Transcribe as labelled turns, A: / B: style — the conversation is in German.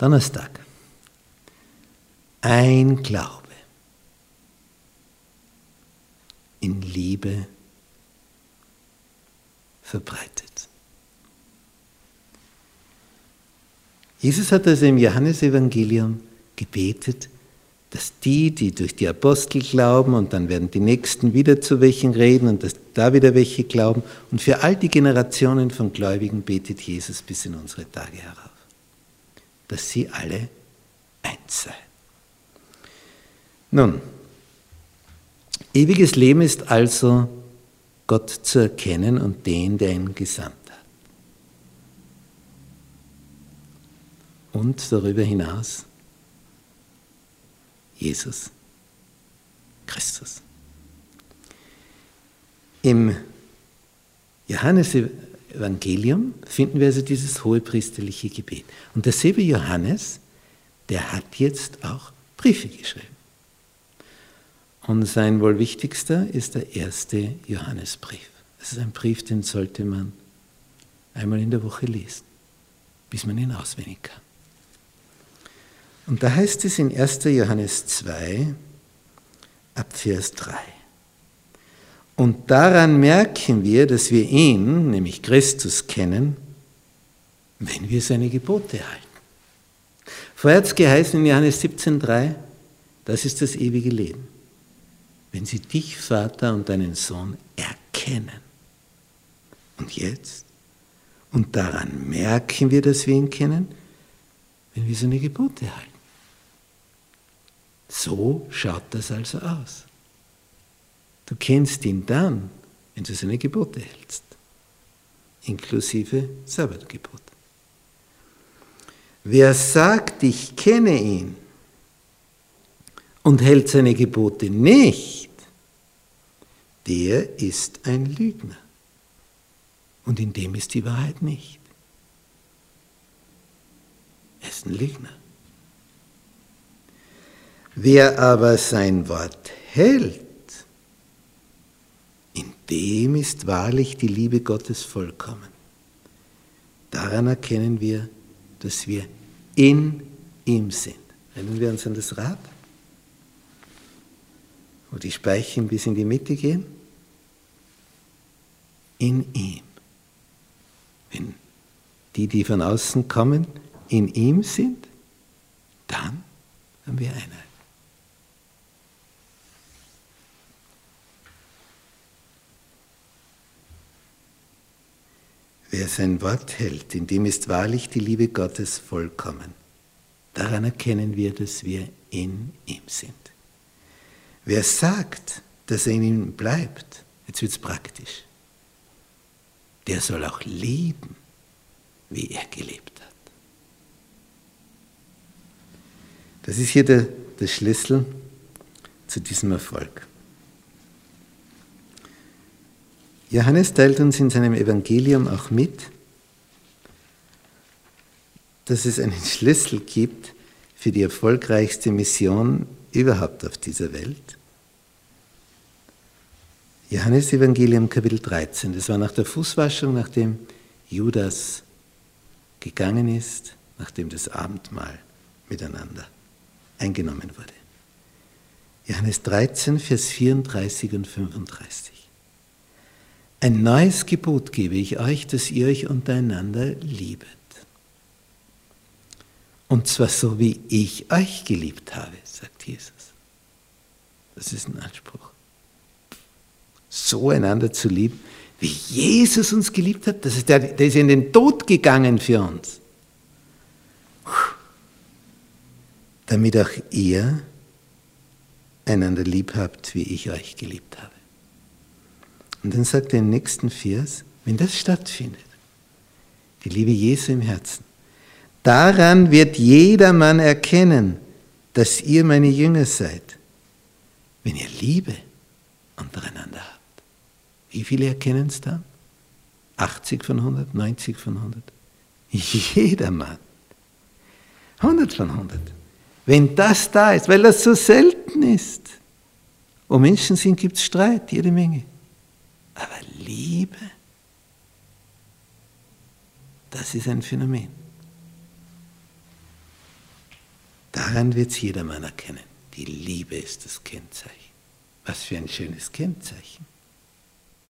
A: Donnerstag. Ein Glaube in Liebe verbreitet. Jesus hat also im Johannesevangelium gebetet, dass die, die durch die Apostel glauben, und dann werden die Nächsten wieder zu welchen reden und dass da wieder welche glauben, und für all die Generationen von Gläubigen betet Jesus bis in unsere Tage herauf, dass sie alle eins seien. Nun, ewiges Leben ist also Gott zu erkennen und den, der ihn gesandt hat. Und darüber hinaus Jesus Christus. Im Johannesevangelium finden wir also dieses hohepriesterliche Gebet. Und derselbe Johannes, der hat jetzt auch Briefe geschrieben. Und sein wohl wichtigster ist der erste Johannesbrief. Das ist ein Brief, den sollte man einmal in der Woche lesen, bis man ihn auswendig kann. Und da heißt es in 1. Johannes 2, ab Vers 3. Und daran merken wir, dass wir ihn, nämlich Christus, kennen, wenn wir seine Gebote halten. Vorher hat es geheißen in Johannes 17,3, das ist das ewige Leben. Wenn sie dich, Vater, und deinen Sohn erkennen. Und jetzt? Und daran merken wir, dass wir ihn kennen, wenn wir seine Gebote halten. So schaut das also aus. Du kennst ihn dann, wenn du seine Gebote hältst, inklusive Sabbatgebot. Wer sagt, ich kenne ihn und hält seine Gebote nicht, der ist ein Lügner. Und in dem ist die Wahrheit nicht. Er ist ein Lügner. Wer aber sein Wort hält, dem ist wahrlich die Liebe Gottes vollkommen. Daran erkennen wir, dass wir in ihm sind. Erinnern wir uns an das Rad, wo die Speichen bis in die Mitte gehen? In ihm. Wenn die, die von außen kommen, in ihm sind, dann haben wir Einheit. Wer sein Wort hält, in dem ist wahrlich die Liebe Gottes vollkommen. Daran erkennen wir, dass wir in ihm sind. Wer sagt, dass er in ihm bleibt, jetzt wird es praktisch, der soll auch leben, wie er gelebt hat. Das ist hier der, der Schlüssel zu diesem Erfolg. Johannes teilt uns in seinem Evangelium auch mit, dass es einen Schlüssel gibt für die erfolgreichste Mission überhaupt auf dieser Welt. Johannes Evangelium Kapitel 13, das war nach der Fußwaschung, nachdem Judas gegangen ist, nachdem das Abendmahl miteinander eingenommen wurde. Johannes 13, Vers 34 und 35. Ein neues Gebot gebe ich euch, dass ihr euch untereinander liebet. Und zwar so, wie ich euch geliebt habe, sagt Jesus. Das ist ein Anspruch. So einander zu lieben, wie Jesus uns geliebt hat. Das ist der, der ist in den Tod gegangen für uns. Damit auch ihr einander lieb habt, wie ich euch geliebt habe. Und dann sagt er im nächsten Vers, wenn das stattfindet, die Liebe Jesu im Herzen, daran wird jedermann erkennen, dass ihr meine Jünger seid, wenn ihr Liebe untereinander habt. Wie viele erkennen es dann? 80 von 100, 90 von 100? Jedermann. 100 von 100. Wenn das da ist, weil das so selten ist. Wo Menschen sind, gibt es Streit, jede Menge. Aber Liebe, das ist ein Phänomen. Daran wird es jedermann erkennen. Die Liebe ist das Kennzeichen. Was für ein schönes Kennzeichen.